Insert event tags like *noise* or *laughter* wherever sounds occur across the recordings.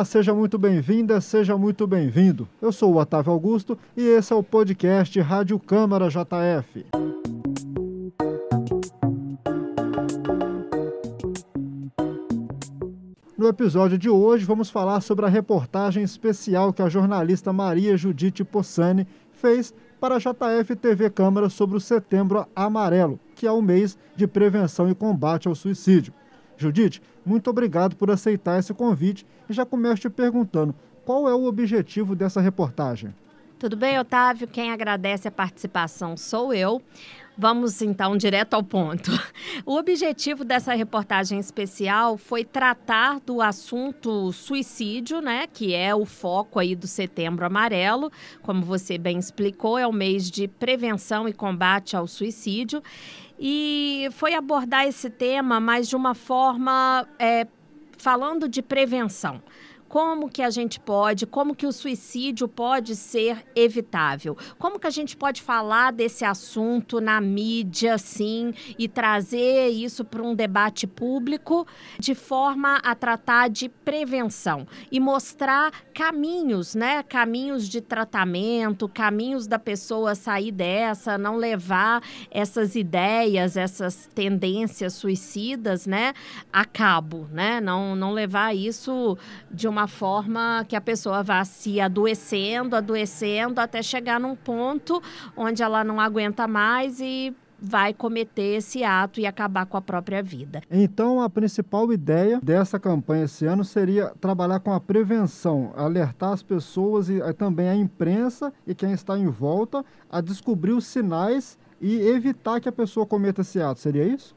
Olá, seja muito bem-vinda, seja muito bem-vindo. Eu sou o Otávio Augusto e esse é o podcast Rádio Câmara JF. No episódio de hoje, vamos falar sobre a reportagem especial que a jornalista Maria Judite Possani fez para a JF TV Câmara sobre o Setembro Amarelo, que é o mês de prevenção e combate ao suicídio. Judite, muito obrigado por aceitar esse convite e já começo te perguntando qual é o objetivo dessa reportagem. Tudo bem, Otávio? Quem agradece a participação sou eu. Vamos então direto ao ponto. *laughs* O objetivo dessa reportagem especial foi tratar do assunto suicídio, né, que é o foco aí do Setembro Amarelo, como você bem explicou, é o mês de prevenção e combate ao suicídio. E foi abordar esse tema, mas de uma forma é, falando de prevenção como que a gente pode, como que o suicídio pode ser evitável? Como que a gente pode falar desse assunto na mídia, sim, e trazer isso para um debate público de forma a tratar de prevenção e mostrar caminhos, né? Caminhos de tratamento, caminhos da pessoa sair dessa, não levar essas ideias, essas tendências suicidas, né, a cabo, né? Não, não levar isso de uma uma forma que a pessoa vá se adoecendo, adoecendo, até chegar num ponto onde ela não aguenta mais e vai cometer esse ato e acabar com a própria vida. Então, a principal ideia dessa campanha esse ano seria trabalhar com a prevenção, alertar as pessoas e eh, também a imprensa e quem está em volta a descobrir os sinais e evitar que a pessoa cometa esse ato. Seria isso?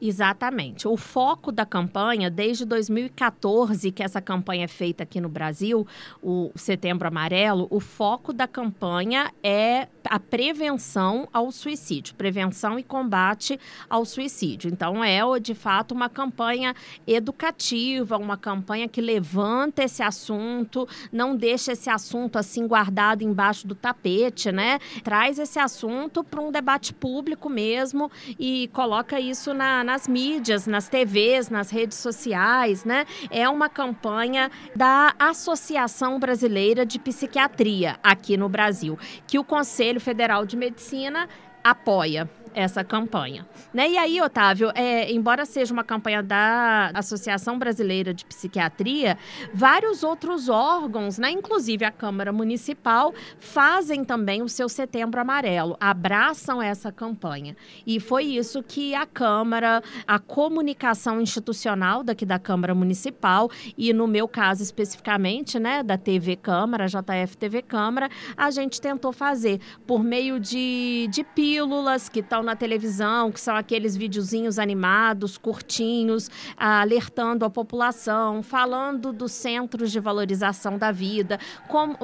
Exatamente. O foco da campanha, desde 2014, que essa campanha é feita aqui no Brasil, o Setembro Amarelo, o foco da campanha é a prevenção ao suicídio, prevenção e combate ao suicídio. Então, é de fato uma campanha educativa, uma campanha que levanta esse assunto, não deixa esse assunto assim guardado embaixo do tapete, né? Traz esse assunto para um debate público mesmo e coloca isso na nas mídias, nas TVs, nas redes sociais, né? É uma campanha da Associação Brasileira de Psiquiatria aqui no Brasil, que o Conselho Federal de Medicina apoia essa campanha. Né? E aí, Otávio, é, embora seja uma campanha da Associação Brasileira de Psiquiatria, vários outros órgãos, né, inclusive a Câmara Municipal, fazem também o seu Setembro Amarelo, abraçam essa campanha. E foi isso que a Câmara, a comunicação institucional daqui da Câmara Municipal, e no meu caso especificamente, né, da TV Câmara, JF TV Câmara, a gente tentou fazer por meio de, de pílulas que estão na televisão, que são aqueles videozinhos animados, curtinhos, alertando a população, falando dos centros de valorização da vida,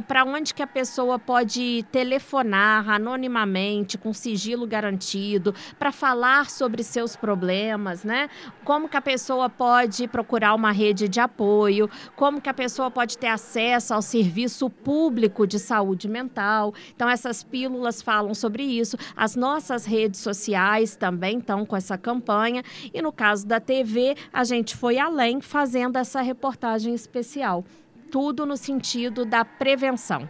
para onde que a pessoa pode telefonar anonimamente, com sigilo garantido, para falar sobre seus problemas, né? Como que a pessoa pode procurar uma rede de apoio, como que a pessoa pode ter acesso ao serviço público de saúde mental. Então essas pílulas falam sobre isso. As nossas redes sociais também estão com essa campanha. E no caso da TV, a gente foi além fazendo essa reportagem especial. Tudo no sentido da prevenção.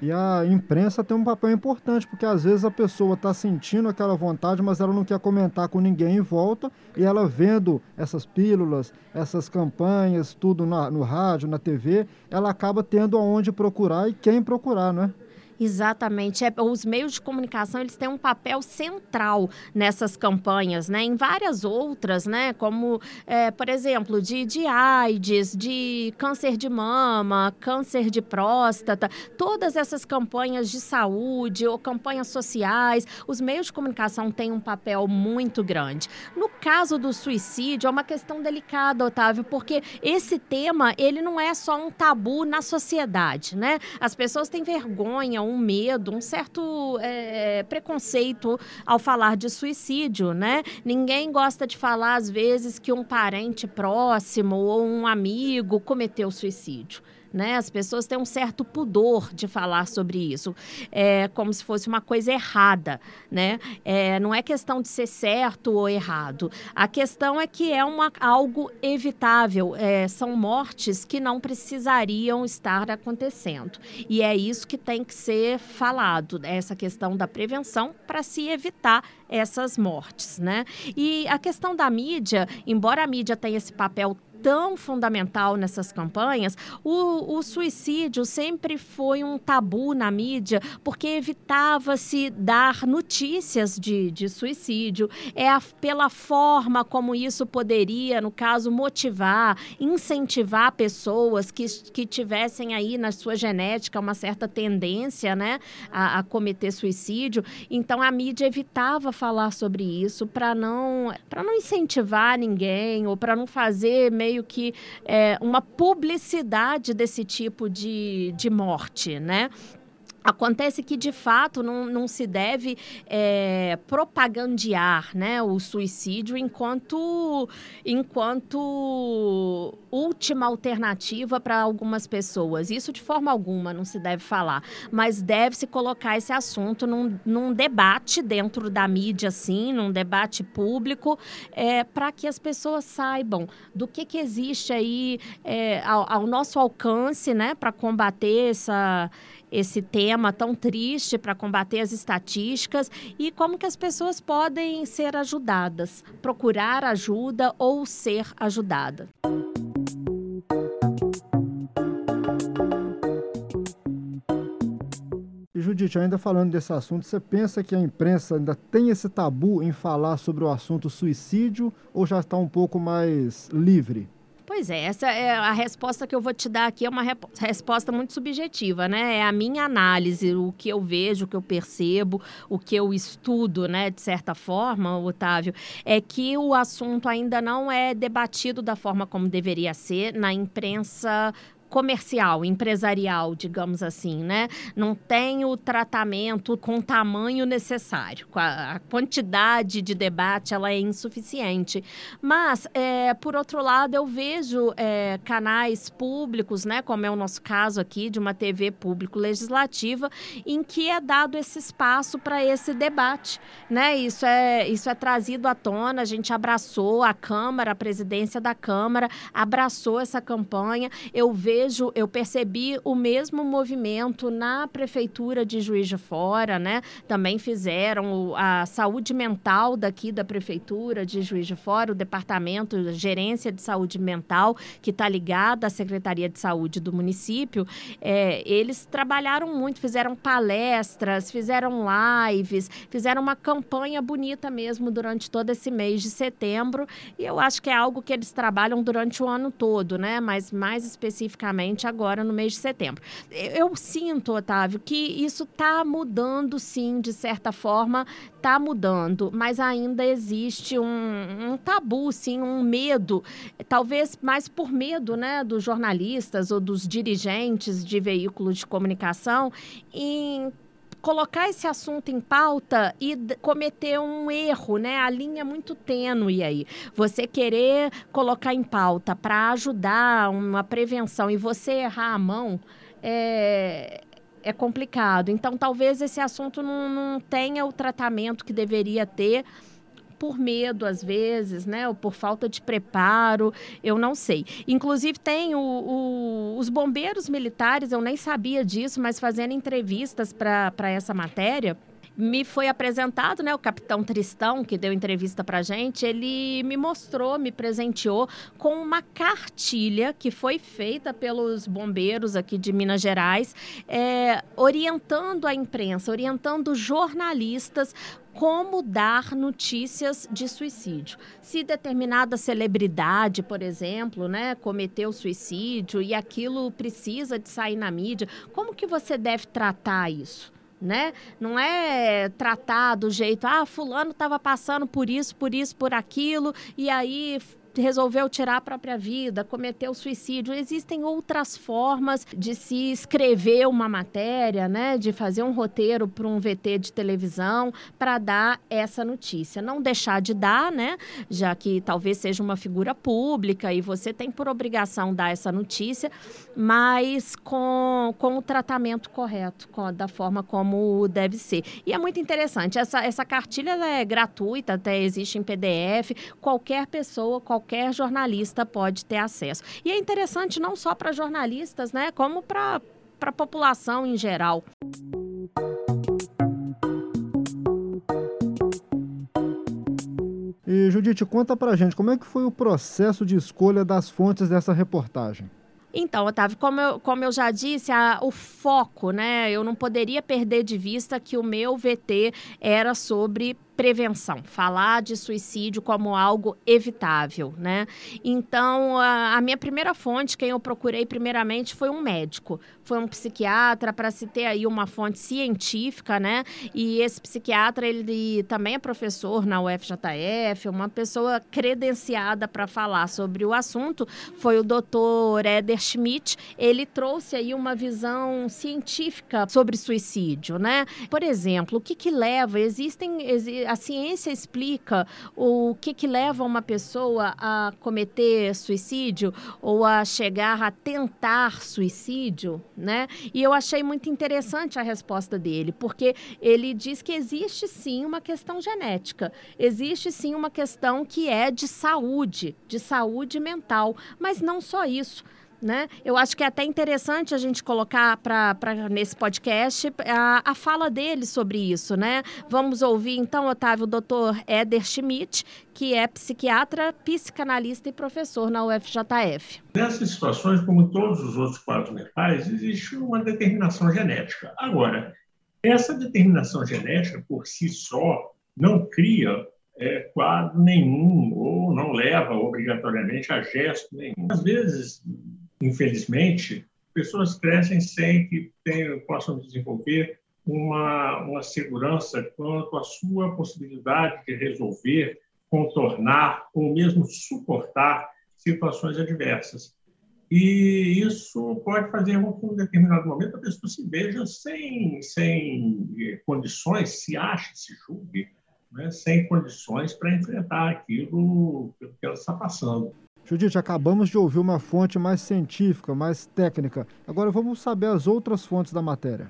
E a imprensa tem um papel importante, porque às vezes a pessoa está sentindo aquela vontade, mas ela não quer comentar com ninguém em volta, e ela vendo essas pílulas, essas campanhas, tudo na, no rádio, na TV, ela acaba tendo aonde procurar e quem procurar, não é? Exatamente. É, os meios de comunicação eles têm um papel central nessas campanhas, né? Em várias outras, né? Como, é, por exemplo, de, de AIDS, de câncer de mama, câncer de próstata, todas essas campanhas de saúde ou campanhas sociais, os meios de comunicação têm um papel muito grande. No caso do suicídio, é uma questão delicada, Otávio, porque esse tema ele não é só um tabu na sociedade, né? As pessoas têm vergonha um medo, um certo é, preconceito ao falar de suicídio, né? Ninguém gosta de falar, às vezes, que um parente próximo ou um amigo cometeu suicídio. Né? As pessoas têm um certo pudor de falar sobre isso, é como se fosse uma coisa errada, né? É, não é questão de ser certo ou errado. A questão é que é uma, algo evitável. É, são mortes que não precisariam estar acontecendo. E é isso que tem que ser falado, essa questão da prevenção para se evitar essas mortes, né? E a questão da mídia, embora a mídia tenha esse papel tão fundamental nessas campanhas, o, o suicídio sempre foi um tabu na mídia, porque evitava-se dar notícias de, de suicídio. É a, pela forma como isso poderia, no caso, motivar, incentivar pessoas que, que tivessem aí na sua genética uma certa tendência né, a, a cometer suicídio. Então a mídia evitava falar sobre isso para não, não incentivar ninguém ou para não fazer meio meio que é, uma publicidade desse tipo de, de morte, né? Acontece que, de fato, não, não se deve é, propagandear né, o suicídio enquanto, enquanto última alternativa para algumas pessoas. Isso, de forma alguma, não se deve falar. Mas deve-se colocar esse assunto num, num, debate dentro da mídia, sim, num debate público, é, para que as pessoas saibam do que, que existe aí é, ao, ao nosso alcance né, para combater essa esse tema tão triste para combater as estatísticas e como que as pessoas podem ser ajudadas, procurar ajuda ou ser ajudada. Judite, ainda falando desse assunto, você pensa que a imprensa ainda tem esse tabu em falar sobre o assunto suicídio ou já está um pouco mais livre? Pois é, essa é a resposta que eu vou te dar aqui é uma resposta muito subjetiva, né? É a minha análise, o que eu vejo, o que eu percebo, o que eu estudo, né, de certa forma, Otávio, é que o assunto ainda não é debatido da forma como deveria ser na imprensa comercial, empresarial, digamos assim, né? Não tem o tratamento com o tamanho necessário. A, quantidade de debate ela é insuficiente. Mas, é, por outro lado, eu vejo é, canais públicos, né? Como é o nosso caso aqui de uma TV público-legislativa, em que é dado esse espaço para esse debate, né? Isso é, isso é trazido à tona. A gente abraçou a Câmara, a presidência da Câmara abraçou essa campanha. Eu vejo vejo, eu percebi o mesmo movimento na prefeitura de Juiz de Fora, né? Também fizeram a saúde mental daqui da prefeitura de Juiz de Fora, o departamento, a gerência de saúde mental, que está ligada à Secretaria de Saúde do município, é, eles trabalharam muito, fizeram palestras, fizeram lives, fizeram uma campanha bonita mesmo durante todo esse mês de setembro. E eu acho que é algo que eles trabalham durante o ano todo, né? Mas mais especificamente agora no mês de setembro. Eu sinto, Otávio, que isso está mudando, sim, de certa forma, está mudando, mas ainda existe um, um, tabu, sim, um medo, talvez mais por medo, né, dos jornalistas ou dos dirigentes de veículos de comunicação em colocar esse assunto em pauta e cometer um erro, né? A linha é muito tênue aí. Você querer colocar em pauta para ajudar uma prevenção e você errar a mão, é, é complicado. Então, talvez esse assunto não, não tenha o tratamento que deveria ter por medo, às vezes, né? Ou por falta de preparo, eu não sei. Inclusive, tem o, o, os bombeiros militares, eu nem sabia disso, mas fazendo entrevistas para essa matéria me foi apresentado, né, o capitão Tristão, que deu entrevista para gente, ele me mostrou, me presenteou com uma cartilha que foi feita pelos bombeiros aqui de Minas Gerais, é, orientando a imprensa, orientando jornalistas como dar notícias de suicídio. Se determinada celebridade, por exemplo, né, cometeu suicídio e aquilo precisa de sair na mídia, como que você deve tratar isso? né? Não é tratar do jeito, ah, fulano estava passando por isso, por isso, por aquilo, e aí resolveu tirar a própria vida, cometeu suicídio. Existem outras formas de se escrever uma matéria, né, de fazer um roteiro para um VT de televisão para dar essa notícia. Não deixar de dar, né, já que talvez seja uma figura pública e você tem por obrigação dar essa notícia, mas com, com o tratamento correto, com, da forma como deve ser. E é muito interessante, essa, essa cartilha é gratuita, até existe em PDF, qualquer pessoa, qualquer jornalista pode ter acesso. E é interessante não só para jornalistas, né, como para a população em geral. E Judite, conta pra gente como é que foi o processo de escolha das fontes dessa reportagem. Então, Otávio, como eu, como eu já disse, a, o foco, né? Eu não poderia perder de vista que o meu VT era sobre prevenção, falar de suicídio como algo evitável, né? Então, a, a, minha primeira fonte, quem eu procurei primeiramente foi um médico, foi um psiquiatra, para se ter aí uma fonte científica, né? E esse psiquiatra, ele também é professor na UFJF, uma pessoa credenciada para falar sobre o assunto, foi o doutor Eder Schmidt. Ele trouxe aí uma visão científica sobre suicídio, né? Por exemplo, o que que leva? Existem a ciência explica o que, que leva uma pessoa a cometer suicídio ou a chegar a tentar suicídio, né? E eu achei muito interessante a resposta dele, porque ele diz que existe sim uma questão genética, existe sim uma questão que é de saúde, de saúde mental, mas não só isso. Né? Eu acho que é até interessante a gente colocar para nesse podcast a, a fala dele sobre isso. Né? Vamos ouvir então, Otávio, o doutor Éder Schmidt, que é psiquiatra, psicanalista e professor na UFJF. Nessas situações, como todos os outros quadros mentais, existe uma determinação genética. Agora, essa determinação genética, por si só, não cria é, quadro nenhum ou não leva obrigatoriamente a gesto nenhum. Às vezes, infelizmente, pessoas crescem sem que tenham, possam desenvolver uma, uma segurança quanto à sua possibilidade de resolver, contornar ou mesmo suportar situações adversas. E isso pode fazer com que, em um determinado momento, a pessoa se veja sem, sem eh, condições, se ache, se julgue, né, sem condições para enfrentar aquilo que ela está passando. Judite, acabamos de ouvir uma fonte mais científica, mais técnica. Agora vamos saber as outras fontes da matéria.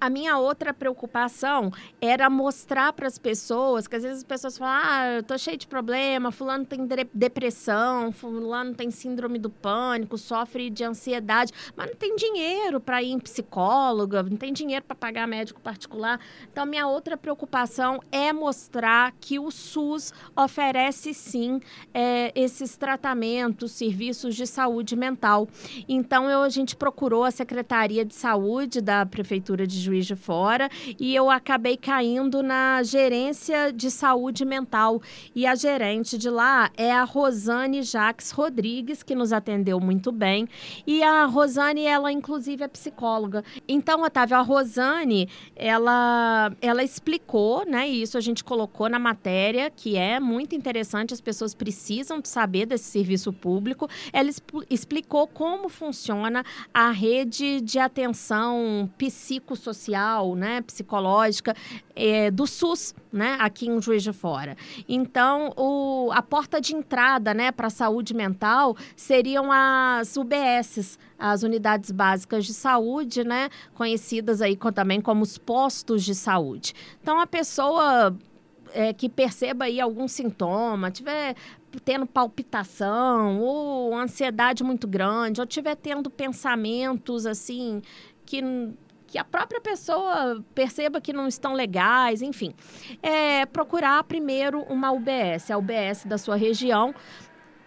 A minha outra preocupação era mostrar para as pessoas, que às vezes as pessoas falam, ah, eu tô cheio de problema, fulano tem depressão, fulano tem síndrome do pânico, sofre de ansiedade, mas não tem dinheiro para ir em psicóloga, não tem dinheiro para pagar médico particular. Então, minha outra preocupação é mostrar que o SUS oferece sim é, esses tratamentos, serviços de saúde mental. Então, eu, a gente procurou a Secretaria de Saúde da Prefeitura de Juiz de Fora e eu acabei caindo na gerência de saúde mental. E a gerente de lá é a Rosane Jacques Rodrigues, que nos atendeu muito bem. E a Rosane, ela inclusive é psicóloga. Então, Otávio, a Rosane, ela, ela explicou, né? E isso a gente colocou na matéria, que é muito interessante, as pessoas precisam saber desse serviço público. Ela explicou como funciona a rede de atenção psicossocial social, né, psicológica é, do SUS, né, aqui em Juiz de Fora. Então, o, a porta de entrada, né, para a saúde mental seriam as UBSs, as unidades básicas de saúde, né, conhecidas aí também como os postos de saúde. Então, a pessoa é, que perceba aí algum sintoma, tiver tendo palpitação ou ansiedade muito grande, ou tiver tendo pensamentos assim que que a própria pessoa perceba que não estão legais, enfim. É, procurar primeiro uma UBS, a UBS da sua região.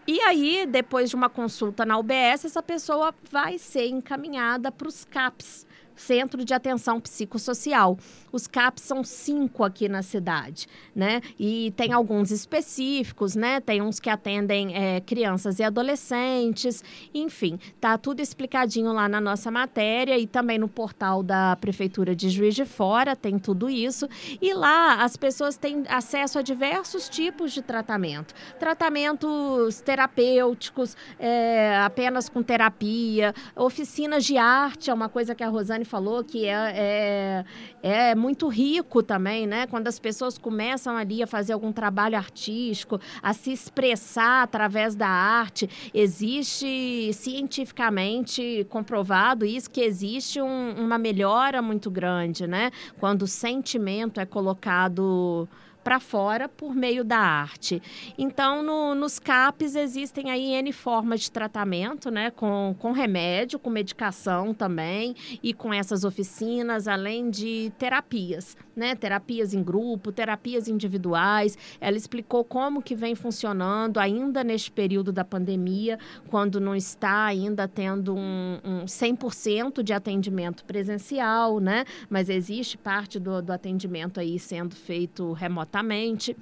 E aí, depois de uma consulta na UBS, essa pessoa vai ser encaminhada para os CAPs, Centro de Atenção Psicossocial. Os CAPs são cinco aqui na cidade, né? E tem alguns específicos, né? Tem uns que atendem é, crianças e adolescentes, enfim, tá tudo explicadinho lá na nossa matéria e também no portal da Prefeitura de Juiz de Fora, tem tudo isso. E lá as pessoas têm acesso a diversos tipos de tratamento. Tratamentos terapêuticos, é, apenas com terapia, oficinas de arte, é uma coisa que a Rosane falou que é, é, é muito rico também, né? Quando as pessoas começam ali a fazer algum trabalho artístico, a se expressar através da arte, existe cientificamente comprovado isso, que existe um, uma melhora muito grande, né? Quando o sentimento é colocado para fora por meio da arte. Então, no, nos CAPs existem aí N formas de tratamento, né? Com, com remédio, com medicação também e com essas oficinas, além de terapias, né? Terapias em grupo, terapias individuais. Ela explicou como que vem funcionando ainda neste período da pandemia, quando não está ainda tendo um, um 100% de atendimento presencial, né? Mas existe parte do, do atendimento aí sendo feito remotamente.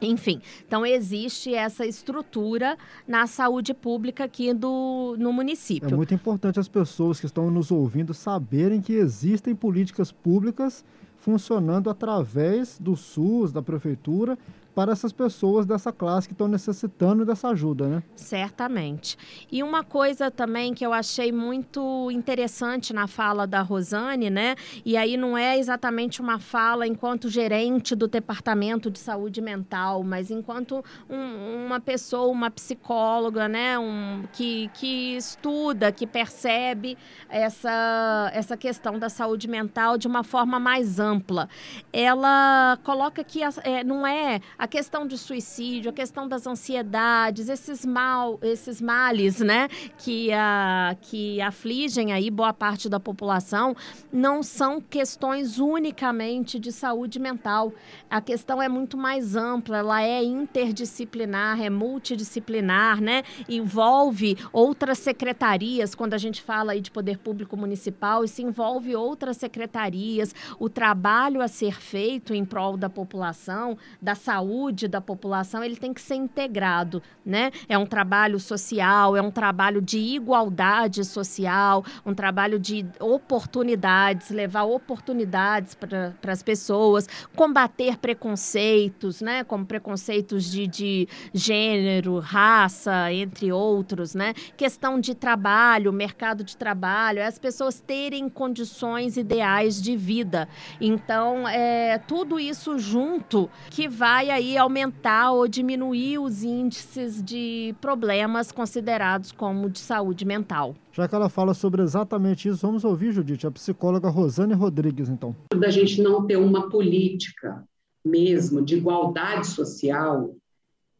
Enfim, então existe essa estrutura na saúde pública aqui do, no município. É muito importante as pessoas que estão nos ouvindo saberem que existem políticas públicas funcionando através do SUS, da prefeitura, para essas pessoas dessa classe que estão necessitando dessa ajuda, né? Certamente. E uma coisa também que eu achei muito interessante na fala da Rosane, né? E aí não é exatamente uma fala enquanto gerente do departamento de saúde mental, mas enquanto um, uma pessoa, uma psicóloga, né? Um, que, que estuda, que percebe essa, essa questão da saúde mental de uma forma mais ampla. Ela coloca que é, não é a a questão de suicídio, a questão das ansiedades, esses mal, esses males, né, que, a, que afligem aí boa parte da população, não são questões unicamente de saúde mental. A questão é muito mais ampla, ela é interdisciplinar, é multidisciplinar, né, envolve outras secretarias, quando a gente fala aí de poder público municipal, isso envolve outras secretarias, o trabalho a ser feito em prol da população, da saúde saúde da população ele tem que ser integrado, né? É um trabalho social, é um trabalho de igualdade social, um trabalho de oportunidades, levar oportunidades para as pessoas, combater preconceitos, né? Como preconceitos de, de gênero, raça, entre outros, né? Questão de trabalho, mercado de trabalho, é as pessoas terem condições ideais de vida. Então, é tudo isso junto que vai aí aumentar ou diminuir os índices de problemas considerados como de saúde mental. Já que ela fala sobre exatamente isso, vamos ouvir, Judite, a psicóloga Rosane Rodrigues, então. Da gente não ter uma política mesmo de igualdade social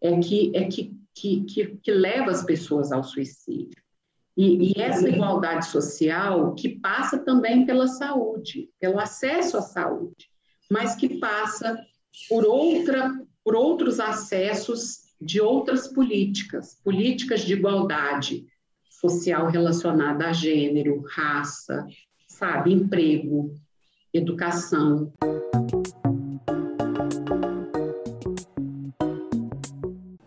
é que, é que, que, que, que leva as pessoas ao suicídio. E, e, essa igualdade social que passa também pela saúde, pelo acesso à saúde, mas que passa por outra por outros acessos de outras políticas, políticas de igualdade social relacionada a gênero, raça, sabe, emprego, educação.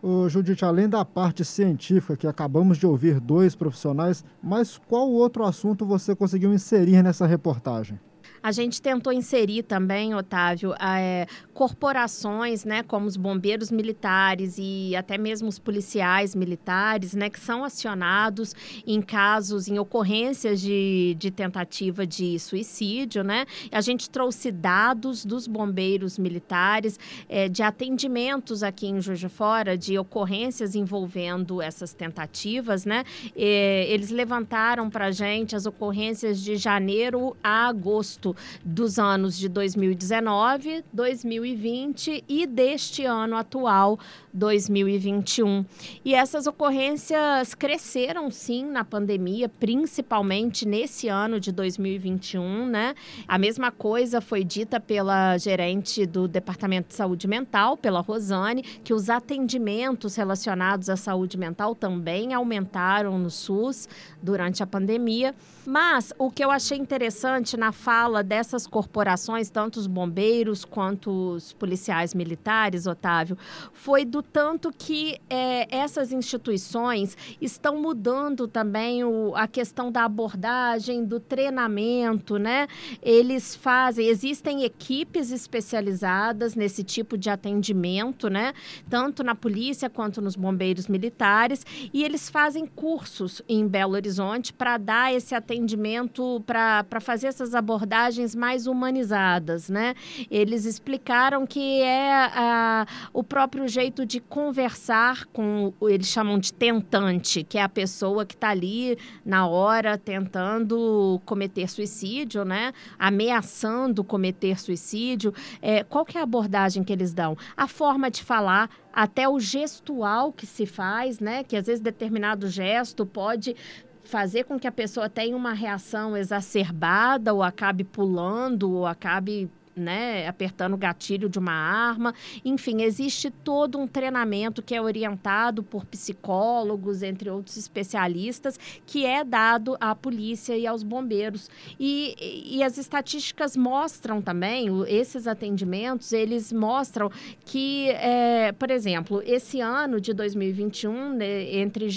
Ô, Judite, além da parte científica, que acabamos de ouvir dois profissionais, mas qual outro assunto você conseguiu inserir nessa reportagem? A gente tentou inserir também, Otávio, é, corporações, né, como os bombeiros militares e até mesmo os policiais militares, né, que são acionados em casos, em ocorrências de, de tentativa de suicídio, né? A gente trouxe dados dos bombeiros militares é, de atendimentos aqui em Juiz de Fora, de ocorrências envolvendo essas tentativas, né? E, eles levantaram para a gente as ocorrências de janeiro a agosto tanto dos anos de 2019, 2020 e deste ano atual, 2021. E essas ocorrências cresceram sim na pandemia, principalmente nesse ano de 2021, né? A mesma coisa foi dita pela gerente do Departamento de Saúde Mental, pela Rosane, que os atendimentos relacionados à saúde mental também aumentaram no SUS durante a pandemia. Mas o que eu achei interessante na fala dessas corporações, tanto os bombeiros quanto os policiais militares, Otávio, foi do tanto que é, essas instituições estão mudando também o, a questão da abordagem, do treinamento, né? Eles fazem, existem equipes especializadas nesse tipo de atendimento, né? Tanto na polícia quanto nos bombeiros militares, e eles fazem cursos em Belo Horizonte para dar esse atendimento, para fazer essas abordagens mais humanizadas, né? Eles explicaram que é a, o próprio jeito de conversar com, eles chamam de tentante, que é a pessoa que está ali na hora tentando cometer suicídio, né? Ameaçando cometer suicídio. É, qual que é a abordagem que eles dão? A forma de falar, até o gestual que se faz, né? Que às vezes determinado gesto pode fazer com que a pessoa tenha uma reação exacerbada ou acabe pulando ou acabe né, apertando o gatilho de uma arma. Enfim, existe todo um treinamento que é orientado por psicólogos, entre outros especialistas, que é dado à polícia e aos bombeiros. E, e as estatísticas mostram também, esses atendimentos, eles mostram que, é, por exemplo, esse ano de 2021, né, entre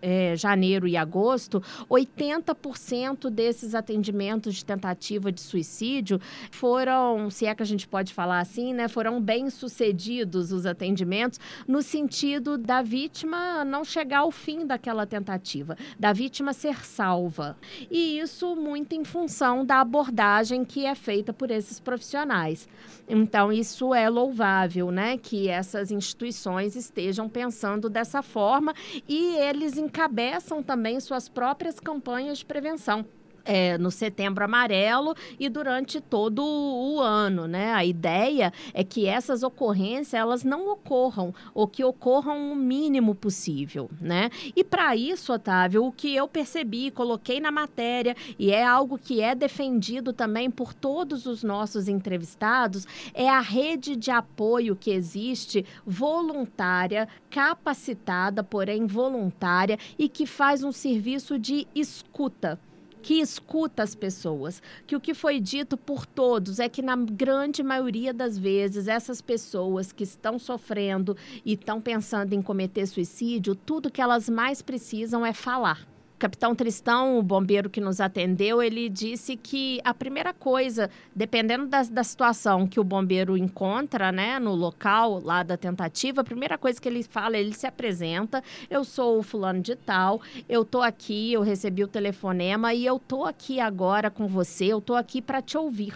é, janeiro e agosto, 80% desses atendimentos de tentativa de suicídio foram se é que a gente pode falar assim, né, foram bem sucedidos os atendimentos no sentido da vítima não chegar ao fim daquela tentativa, da vítima ser salva. E isso muito em função da abordagem que é feita por esses profissionais. Então, isso é louvável, né, que essas instituições estejam pensando dessa forma e eles encabeçam também suas próprias campanhas de prevenção é, no Setembro Amarelo e durante todo o ano, né? A ideia é que essas ocorrências elas não ocorram ou que ocorram o mínimo possível, né? E para isso, Otávio, o que eu percebi, coloquei na matéria e é algo que é defendido também por todos os nossos entrevistados, é a rede de apoio que existe voluntária, capacitada, porém voluntária e que faz um serviço de escuta que escuta as pessoas, que o que foi dito por todos é que na grande maioria das vezes essas pessoas que estão sofrendo e estão pensando em cometer suicídio, tudo que elas mais precisam é falar capitão Tristão, o bombeiro que nos atendeu, ele disse que a primeira coisa, dependendo da, da situação que o bombeiro encontra, né, no local lá da tentativa, a primeira coisa que ele fala, ele se apresenta, eu sou o fulano de tal, eu tô aqui, eu recebi o telefonema e eu tô aqui agora com você, eu tô aqui para te ouvir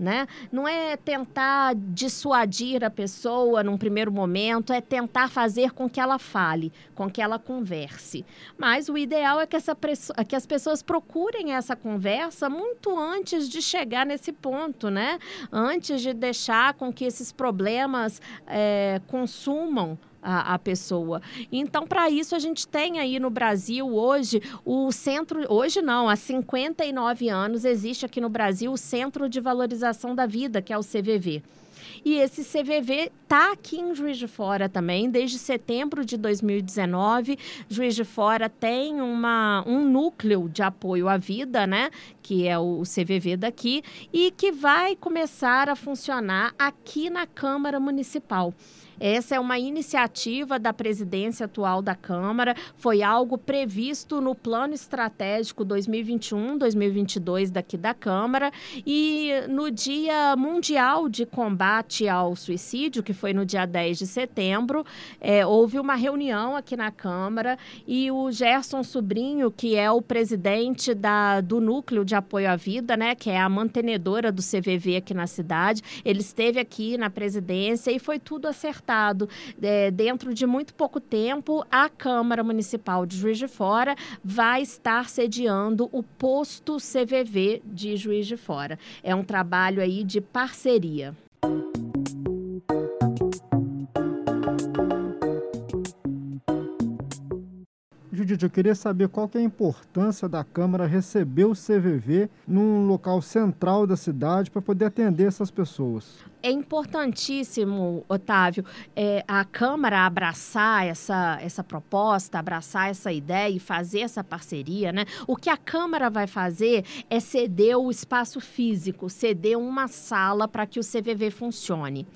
né? Não é tentar dissuadir a pessoa num primeiro momento, é tentar fazer com que ela fale, com que ela converse. Mas o ideal é que, essa, que as pessoas procurem essa conversa muito antes de chegar nesse ponto, né? Antes de deixar com que esses problemas é, consumam a, a pessoa. Então, para isso, a gente tem aí no Brasil hoje o centro. Hoje não, há 59 anos existe aqui no Brasil o Centro de Valorização da Vida, que é o CVV. E esse CVV está aqui em Juiz de Fora também, desde setembro de 2019. Juiz de Fora tem uma, um núcleo de apoio à vida, né? Que é o CVV daqui, e que vai começar a funcionar aqui na Câmara Municipal. Essa é uma iniciativa da presidência atual da Câmara, foi algo previsto no plano estratégico 2021-2022 daqui da Câmara. E no Dia Mundial de Combate ao Suicídio, que foi no dia 10 de setembro, é, houve uma reunião aqui na Câmara e o Gerson Sobrinho, que é o presidente da, do Núcleo de Apoio à Vida, né, que é a mantenedora do CVV aqui na cidade, ele esteve aqui na presidência e foi tudo acertado É, dentro de muito pouco tempo, a Câmara Municipal de Juiz de Fora vai estar sediando o posto CVV de Juiz de Fora. É um trabalho aí de parceria. Judite, eu queria saber qual que é a importância da Câmara receber o CVV num local central da cidade para poder atender essas pessoas é importantíssimo, Otávio, é, a Câmara abraçar essa, essa proposta, abraçar essa ideia e fazer essa parceria, né? O que a Câmara vai fazer é ceder o espaço físico, ceder uma sala para que o CVV funcione.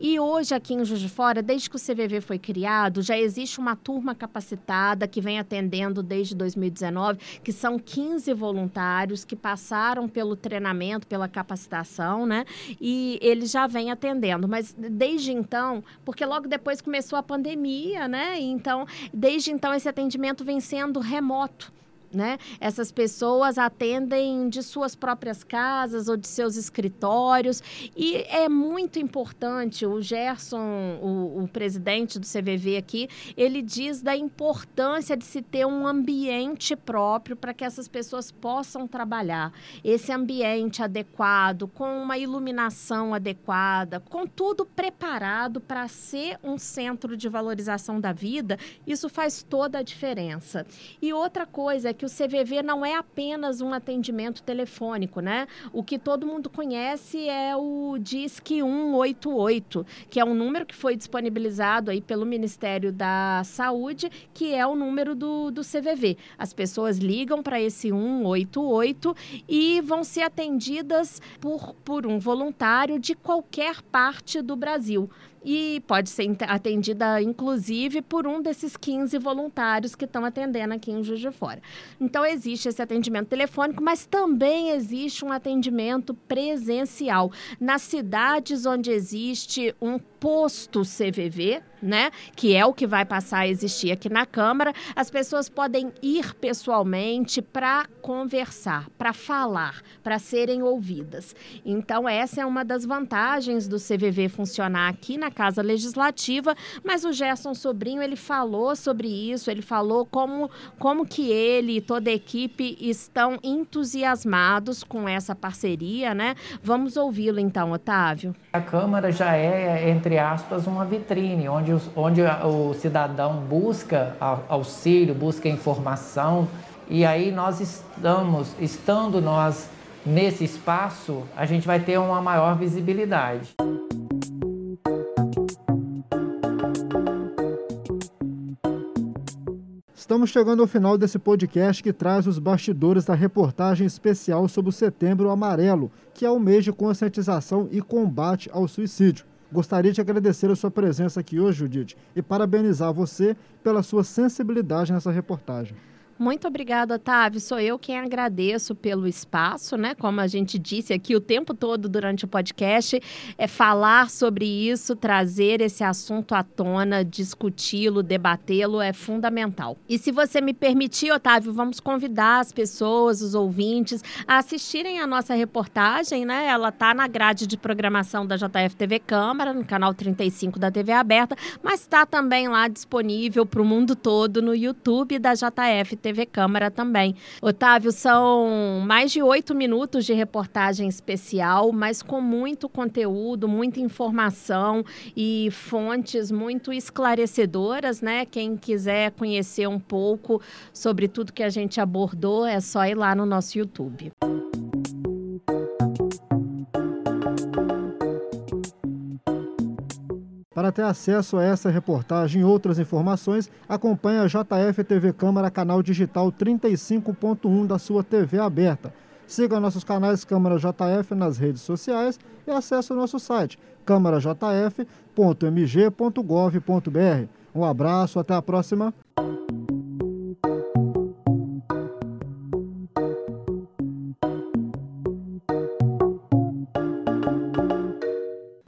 E hoje, aqui em Juiz de Fora, desde que o CVV foi criado, já existe uma turma capacitada que vem atendendo desde 2019, que são 15 voluntários que passaram pelo treinamento, pela capacitação, né? E eles já vem atendendo. Mas desde então, porque logo depois começou a pandemia, né? Então, desde então, esse atendimento vem sendo remoto né? Essas pessoas atendem de suas próprias casas ou de seus escritórios e é muito importante. O Gerson, o, o presidente do CVV aqui, ele diz da importância de se ter um ambiente próprio para que essas pessoas possam trabalhar. Esse ambiente adequado, com uma iluminação adequada, com tudo preparado para ser um centro de valorização da vida, isso faz toda a diferença. E outra coisa é que o CVV não é apenas um atendimento telefônico, né? O que todo mundo conhece é o Disque 188, que é um número que foi disponibilizado aí pelo Ministério da Saúde, que é o número do, do CVV. As pessoas ligam para esse 188 e vão ser atendidas por, por um voluntário de qualquer parte do Brasil e pode ser atendida, inclusive, por um desses 15 voluntários que estão atendendo aqui em Juiz de Fora. Então, existe esse atendimento telefônico, mas também existe um atendimento presencial. Nas cidades onde existe um posto CVV, né, que é o que vai passar a existir aqui na Câmara, as pessoas podem ir pessoalmente para conversar, para falar, para serem ouvidas. Então, essa é uma das vantagens do CVV funcionar aqui na Casa Legislativa, mas o Gerson Sobrinho, ele falou sobre isso, ele falou como, como que ele e toda a equipe estão entusiasmados com essa parceria, né? Vamos ouvi-lo então, Otávio. A Câmara já é, entre aspas, uma vitrine, onde, os, onde o cidadão busca auxílio, busca informação, e aí nós estamos, estando nós nesse espaço, a gente vai ter uma maior visibilidade. Estamos chegando ao final desse podcast que traz os bastidores da reportagem especial sobre o Setembro Amarelo, que é o mês de conscientização e combate ao suicídio. Gostaria de agradecer a sua presença aqui hoje, Judite, e parabenizar você pela sua sensibilidade nessa reportagem. Muito obrigada, Otávio. Sou eu quem agradeço pelo espaço, né? Como a gente disse aqui o tempo todo durante o podcast, é falar sobre isso, trazer esse assunto à tona, discuti-lo, debatê-lo é fundamental. E se você me permitir, Otávio, vamos convidar as pessoas, os ouvintes, a assistirem a nossa reportagem, né? Ela tá na grade de programação da JF TV Câmara, no canal 35 da TV aberta, mas está também lá disponível para o mundo todo no YouTube da JF TV Câmara também. Otávio, são mais de oito minutos de reportagem especial, mas com muito conteúdo, muita informação e fontes muito esclarecedoras, né? Quem quiser conhecer um pouco sobre tudo que a gente abordou, é só ir lá no nosso YouTube. Para ter acesso a essa reportagem e outras informações, acompanhe a JF TV Câmara, canal digital 35.1 da sua TV aberta. Siga nossos canais Câmara JF nas redes sociais e acesse o nosso site câmarajf.mg.gov.br. Um abraço, até a próxima.